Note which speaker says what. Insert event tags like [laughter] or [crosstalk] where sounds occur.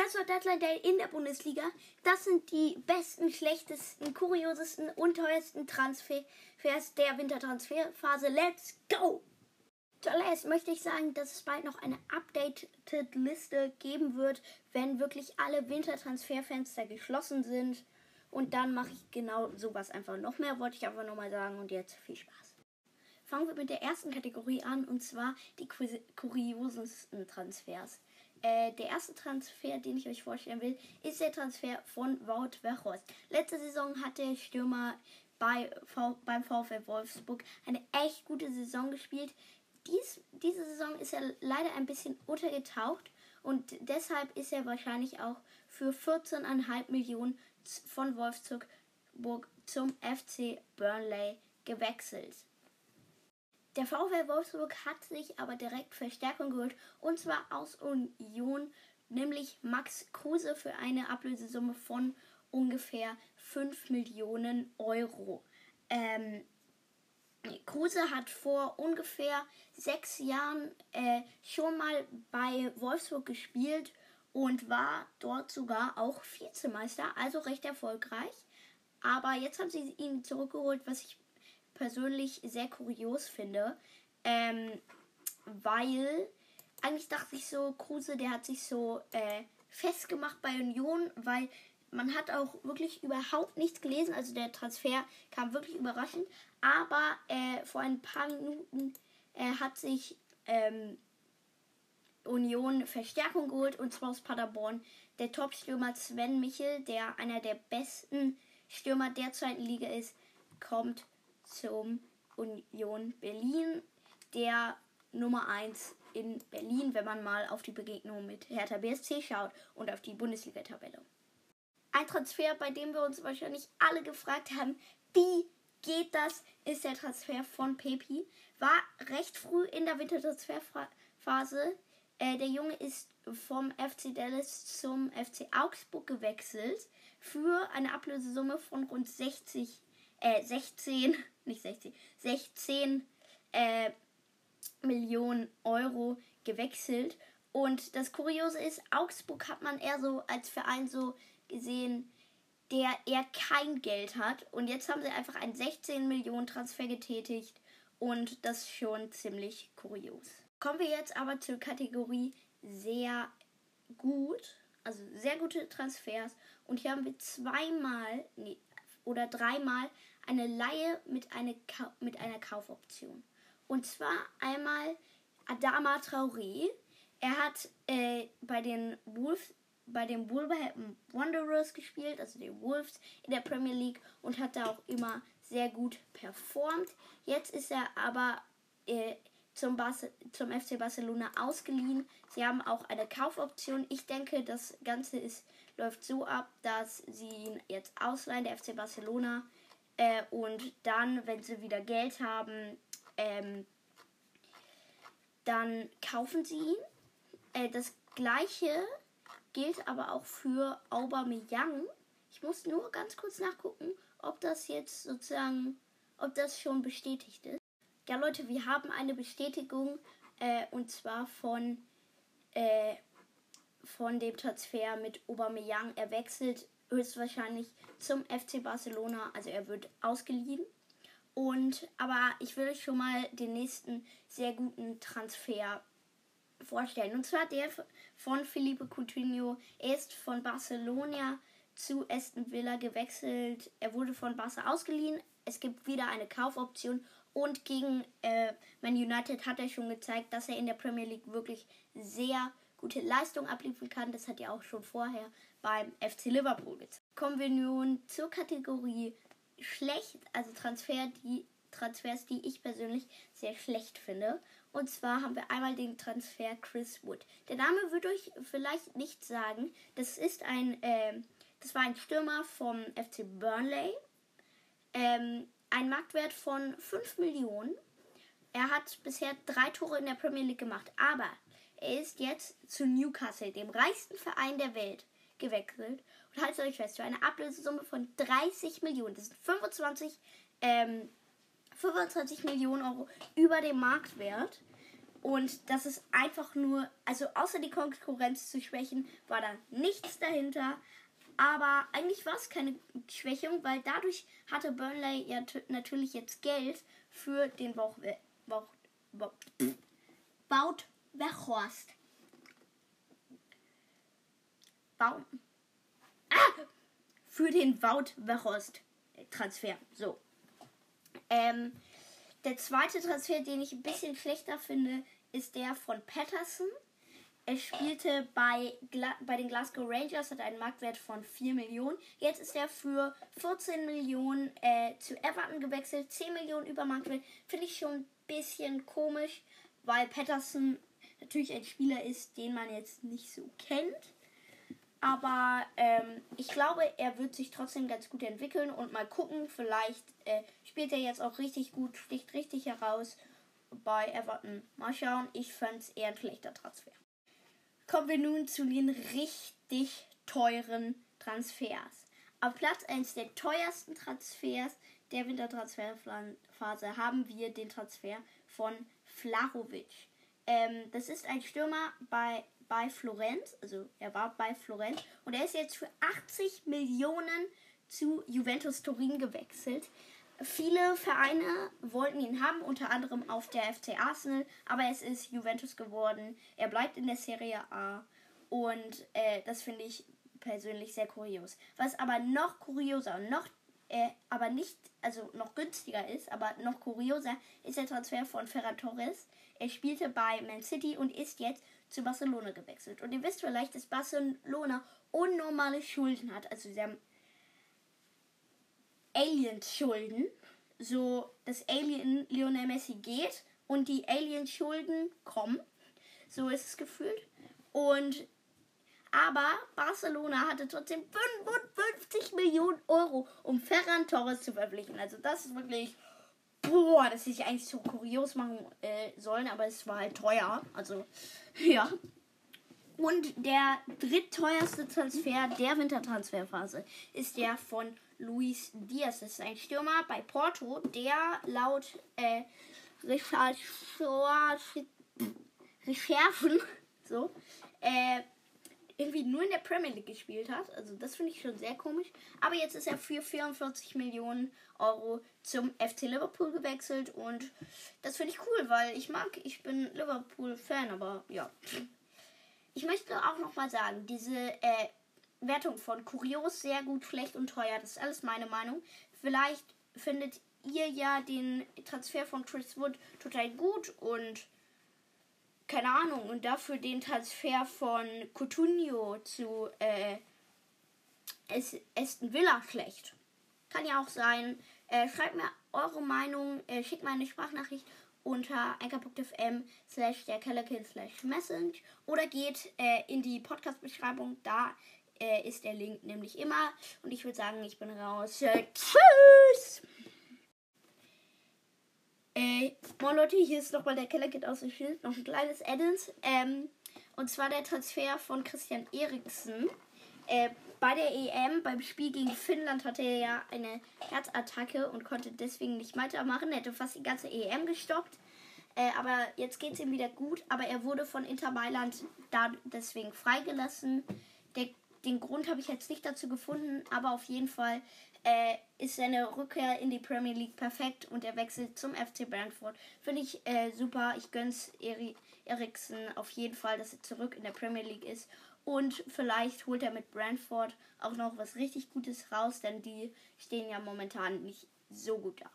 Speaker 1: Transfer Deadline Day in der Bundesliga. Das sind die besten, schlechtesten, kuriosesten und teuersten Transfers der Wintertransferphase. Let's go! Zuallererst möchte ich sagen, dass es bald noch eine updated Liste geben wird, wenn wirklich alle Wintertransferfenster geschlossen sind. Und dann mache ich genau sowas einfach noch mehr, wollte ich einfach nochmal sagen. Und jetzt viel Spaß. Fangen wir mit der ersten Kategorie an, und zwar die kuriosesten Transfers. Äh, der erste Transfer, den ich euch vorstellen will, ist der Transfer von Wout Weghorst. Letzte Saison hat der Stürmer bei v beim VfL Wolfsburg eine echt gute Saison gespielt. Dies, diese Saison ist er leider ein bisschen untergetaucht und deshalb ist er wahrscheinlich auch für 14,5 Millionen von Wolfsburg zum FC Burnley gewechselt. Der VfL Wolfsburg hat sich aber direkt Verstärkung geholt und zwar aus Union, nämlich Max Kruse für eine Ablösesumme von ungefähr 5 Millionen Euro. Ähm, Kruse hat vor ungefähr sechs Jahren äh, schon mal bei Wolfsburg gespielt und war dort sogar auch Vizemeister, also recht erfolgreich. Aber jetzt haben sie ihn zurückgeholt, was ich persönlich sehr kurios finde, ähm, weil eigentlich dachte ich so, Kruse, der hat sich so äh, festgemacht bei Union, weil man hat auch wirklich überhaupt nichts gelesen. Also der Transfer kam wirklich überraschend. Aber äh, vor ein paar Minuten äh, hat sich ähm, Union Verstärkung geholt und zwar aus Paderborn. Der Top-Stürmer Sven Michel, der einer der besten Stürmer der zweiten Liga ist, kommt zum Union Berlin, der Nummer 1 in Berlin, wenn man mal auf die Begegnung mit Hertha BSC schaut und auf die Bundesliga-Tabelle. Ein Transfer, bei dem wir uns wahrscheinlich alle gefragt haben, wie geht das, ist der Transfer von Pepi. War recht früh in der Wintertransferphase. Äh, der Junge ist vom FC Dallas zum FC Augsburg gewechselt für eine Ablösesumme von rund 60, äh, 16, [laughs] nicht 60, 16 äh, Millionen Euro gewechselt. Und das Kuriose ist, Augsburg hat man eher so als Verein so gesehen, der eher kein Geld hat. Und jetzt haben sie einfach einen 16 Millionen Transfer getätigt. Und das ist schon ziemlich kurios. Kommen wir jetzt aber zur Kategorie sehr gut. Also sehr gute Transfers. Und hier haben wir zweimal nee, oder dreimal eine Laie mit, eine, mit einer Kaufoption. Und zwar einmal Adama Traoré. Er hat äh, bei den Wolves bei den Wolverhampton Wanderers gespielt, also den Wolves in der Premier League und hat da auch immer sehr gut performt. Jetzt ist er aber äh, zum, zum FC Barcelona ausgeliehen. Sie haben auch eine Kaufoption. Ich denke, das Ganze ist, läuft so ab, dass sie ihn jetzt ausleihen, der FC Barcelona. Äh, und dann, wenn sie wieder Geld haben, ähm, dann kaufen sie ihn. Äh, das gleiche gilt aber auch für Aubameyang. Ich muss nur ganz kurz nachgucken, ob das jetzt sozusagen, ob das schon bestätigt ist. Ja, Leute, wir haben eine Bestätigung äh, und zwar von, von dem Transfer mit Aubameyang. Er wechselt höchstwahrscheinlich zum FC Barcelona, also er wird ausgeliehen. Und aber ich will euch schon mal den nächsten sehr guten Transfer vorstellen. Und zwar der von Felipe Coutinho. Er ist von Barcelona zu Aston Villa gewechselt. Er wurde von Barca ausgeliehen. Es gibt wieder eine Kaufoption. Und gegen äh, Man United hat er schon gezeigt, dass er in der Premier League wirklich sehr gute Leistung abliefern kann. Das hat er auch schon vorher beim FC Liverpool gezeigt. Kommen wir nun zur Kategorie schlecht, also Transfer, die Transfers, die ich persönlich sehr schlecht finde. Und zwar haben wir einmal den Transfer Chris Wood. Der Name wird euch vielleicht nicht sagen. Das ist ein, äh, das war ein Stürmer vom FC Burnley. Ähm, ein Marktwert von 5 Millionen. Er hat bisher drei Tore in der Premier League gemacht, aber er ist jetzt zu Newcastle, dem reichsten Verein der Welt, gewechselt. Und haltet euch fest, für eine Ablösesumme von 30 Millionen. Das sind 25 ähm, 25 Millionen Euro über dem Marktwert. Und das ist einfach nur, also außer die Konkurrenz zu schwächen, war da nichts dahinter. Aber eigentlich war es keine Schwächung, weil dadurch hatte Burnley ja natürlich jetzt Geld für den Bauch, Bauch, Bauch, Baut Wechhorst. Baum. Ah! Für den Wout Wechhorst Transfer. So. Ähm, der zweite Transfer, den ich ein bisschen schlechter finde, ist der von Patterson. Er spielte bei, Gla bei den Glasgow Rangers, hat einen Marktwert von 4 Millionen. Jetzt ist er für 14 Millionen äh, zu Everton gewechselt. 10 Millionen über Marktwert. Finde ich schon ein bisschen komisch, weil Patterson natürlich ein Spieler ist, den man jetzt nicht so kennt. Aber ähm, ich glaube, er wird sich trotzdem ganz gut entwickeln und mal gucken. Vielleicht äh, spielt er jetzt auch richtig gut, sticht richtig heraus bei Everton. Mal schauen, ich fände es eher ein schlechter Transfer. Kommen wir nun zu den richtig teuren Transfers. Auf Platz 1 der teuersten Transfers der Wintertransferphase haben wir den Transfer von Flahovic. Ähm, das ist ein Stürmer bei bei Florenz, also er war bei Florenz und er ist jetzt für 80 Millionen zu Juventus Turin gewechselt. Viele Vereine wollten ihn haben, unter anderem auf der FC Arsenal, aber es ist Juventus geworden. Er bleibt in der Serie A und äh, das finde ich persönlich sehr kurios. Was aber noch kurioser und noch äh, aber nicht, also noch günstiger ist, aber noch kurioser ist der Transfer von Ferran Torres. Er spielte bei Man City und ist jetzt zu Barcelona gewechselt. Und ihr wisst vielleicht, dass Barcelona unnormale Schulden hat. Also sie haben Alien-Schulden. So, dass Alien Lionel Messi geht und die Alien-Schulden kommen. So ist es gefühlt. Und aber Barcelona hatte trotzdem 55 Millionen Euro, um Ferran Torres zu verpflichten. Also das ist wirklich, boah, das hätte ich eigentlich so kurios machen äh, sollen, aber es war halt teuer. Also [laughs] ja. Und der drittteuerste Transfer der Wintertransferphase ist der von Luis Diaz. Das ist ein Stürmer bei Porto, der laut äh, Recherchen [laughs] so, äh, irgendwie nur in der Premier League gespielt hat. Also das finde ich schon sehr komisch. Aber jetzt ist er für 44 Millionen Euro zum FC Liverpool gewechselt und das finde ich cool, weil ich mag, ich bin Liverpool-Fan, aber ja. Ich möchte auch nochmal sagen, diese äh, Wertung von kurios, sehr gut, schlecht und teuer, das ist alles meine Meinung. Vielleicht findet ihr ja den Transfer von Chris Wood total gut und keine Ahnung, und dafür den Transfer von Coutinho zu äh, Aston Villa schlecht. Kann ja auch sein. Äh, schreibt mir eure Meinung, äh, schickt mir eine Sprachnachricht unter anchor.fm slash der Kellerkind slash message oder geht äh, in die Podcast-Beschreibung, da äh, ist der Link nämlich immer. Und ich würde sagen, ich bin raus. Äh, tschüss! Äh, moin Leute, hier ist nochmal der Kellerkit aus dem Schild. Noch ein kleines Addons. Ähm, und zwar der Transfer von Christian Eriksen. Äh, bei der EM, beim Spiel gegen Finnland, hatte er ja eine Herzattacke und konnte deswegen nicht weitermachen. Er hätte fast die ganze EM gestoppt. Äh, aber jetzt geht es ihm wieder gut. Aber er wurde von Inter Mailand da deswegen freigelassen. Der, den Grund habe ich jetzt nicht dazu gefunden, aber auf jeden Fall äh, ist seine Rückkehr in die Premier League perfekt und er wechselt zum FC Brentford. Finde ich äh, super. Ich gönn's Eri Eriksen auf jeden Fall, dass er zurück in der Premier League ist. Und vielleicht holt er mit Brentford auch noch was richtig Gutes raus, denn die stehen ja momentan nicht so gut da.